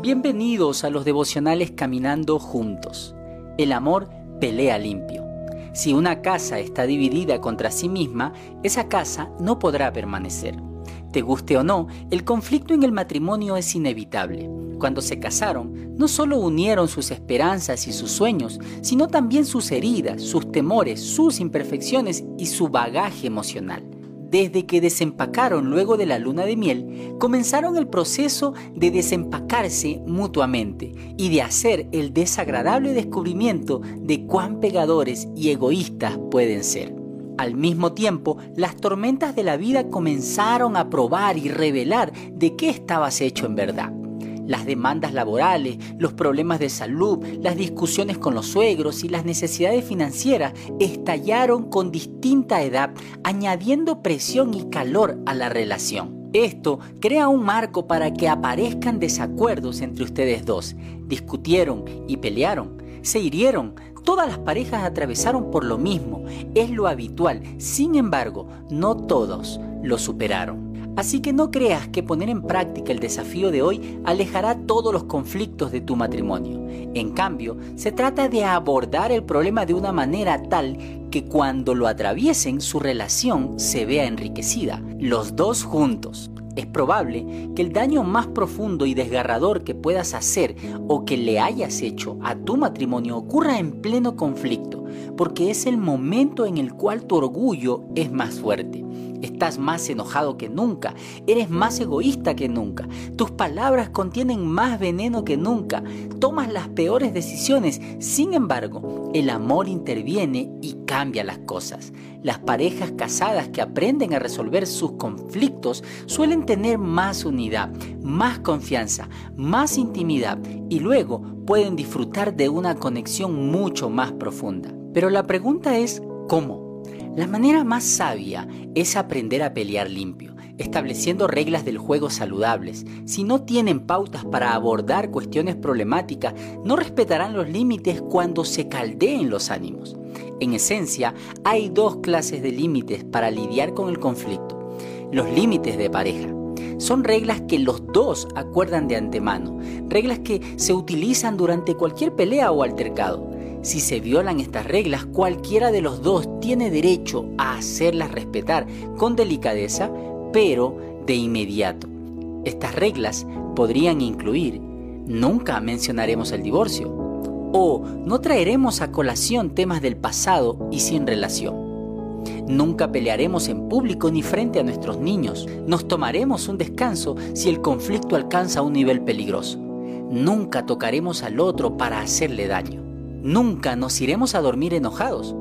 Bienvenidos a los devocionales Caminando Juntos. El amor pelea limpio. Si una casa está dividida contra sí misma, esa casa no podrá permanecer. Te guste o no, el conflicto en el matrimonio es inevitable. Cuando se casaron, no solo unieron sus esperanzas y sus sueños, sino también sus heridas, sus temores, sus imperfecciones y su bagaje emocional. Desde que desempacaron luego de la luna de miel, comenzaron el proceso de desempacarse mutuamente y de hacer el desagradable descubrimiento de cuán pegadores y egoístas pueden ser. Al mismo tiempo, las tormentas de la vida comenzaron a probar y revelar de qué estabas hecho en verdad las demandas laborales, los problemas de salud, las discusiones con los suegros y las necesidades financieras estallaron con distinta edad, añadiendo presión y calor a la relación. Esto crea un marco para que aparezcan desacuerdos entre ustedes dos. Discutieron y pelearon, se hirieron, Todas las parejas atravesaron por lo mismo, es lo habitual, sin embargo, no todos lo superaron. Así que no creas que poner en práctica el desafío de hoy alejará todos los conflictos de tu matrimonio. En cambio, se trata de abordar el problema de una manera tal que cuando lo atraviesen su relación se vea enriquecida, los dos juntos. Es probable que el daño más profundo y desgarrador que puedas hacer o que le hayas hecho a tu matrimonio ocurra en pleno conflicto, porque es el momento en el cual tu orgullo es más fuerte. Estás más enojado que nunca, eres más egoísta que nunca, tus palabras contienen más veneno que nunca, tomas las peores decisiones, sin embargo, el amor interviene y cambia las cosas. Las parejas casadas que aprenden a resolver sus conflictos suelen tener más unidad, más confianza, más intimidad y luego pueden disfrutar de una conexión mucho más profunda. Pero la pregunta es, ¿cómo? La manera más sabia es aprender a pelear limpio, estableciendo reglas del juego saludables. Si no tienen pautas para abordar cuestiones problemáticas, no respetarán los límites cuando se caldeen los ánimos. En esencia, hay dos clases de límites para lidiar con el conflicto. Los límites de pareja. Son reglas que los dos acuerdan de antemano, reglas que se utilizan durante cualquier pelea o altercado. Si se violan estas reglas, cualquiera de los dos tiene derecho a hacerlas respetar con delicadeza, pero de inmediato. Estas reglas podrían incluir, nunca mencionaremos el divorcio, o no traeremos a colación temas del pasado y sin relación. Nunca pelearemos en público ni frente a nuestros niños. Nos tomaremos un descanso si el conflicto alcanza un nivel peligroso. Nunca tocaremos al otro para hacerle daño. Nunca nos iremos a dormir enojados.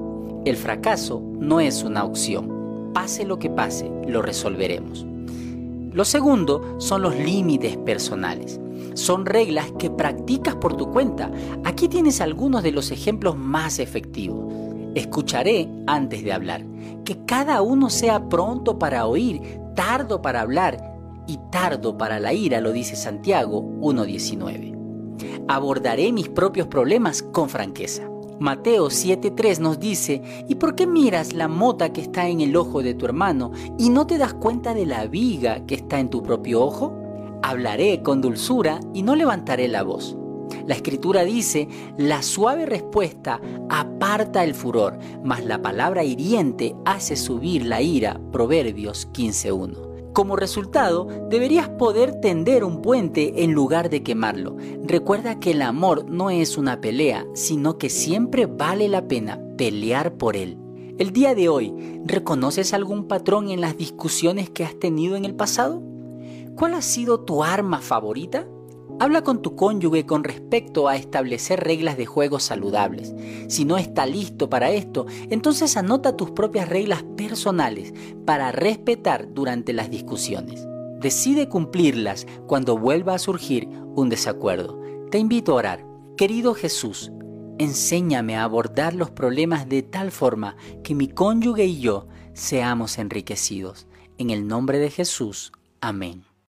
El fracaso no es una opción. Pase lo que pase, lo resolveremos. Lo segundo son los límites personales. Son reglas que practicas por tu cuenta. Aquí tienes algunos de los ejemplos más efectivos. Escucharé antes de hablar. Que cada uno sea pronto para oír, tardo para hablar y tardo para la ira, lo dice Santiago 1.19 abordaré mis propios problemas con franqueza. Mateo 7:3 nos dice, ¿y por qué miras la mota que está en el ojo de tu hermano y no te das cuenta de la viga que está en tu propio ojo? Hablaré con dulzura y no levantaré la voz. La escritura dice, la suave respuesta aparta el furor, mas la palabra hiriente hace subir la ira. Proverbios 15.1. Como resultado, deberías poder tender un puente en lugar de quemarlo. Recuerda que el amor no es una pelea, sino que siempre vale la pena pelear por él. El día de hoy, ¿reconoces algún patrón en las discusiones que has tenido en el pasado? ¿Cuál ha sido tu arma favorita? Habla con tu cónyuge con respecto a establecer reglas de juego saludables. Si no está listo para esto, entonces anota tus propias reglas personales para respetar durante las discusiones. Decide cumplirlas cuando vuelva a surgir un desacuerdo. Te invito a orar. Querido Jesús, enséñame a abordar los problemas de tal forma que mi cónyuge y yo seamos enriquecidos. En el nombre de Jesús. Amén.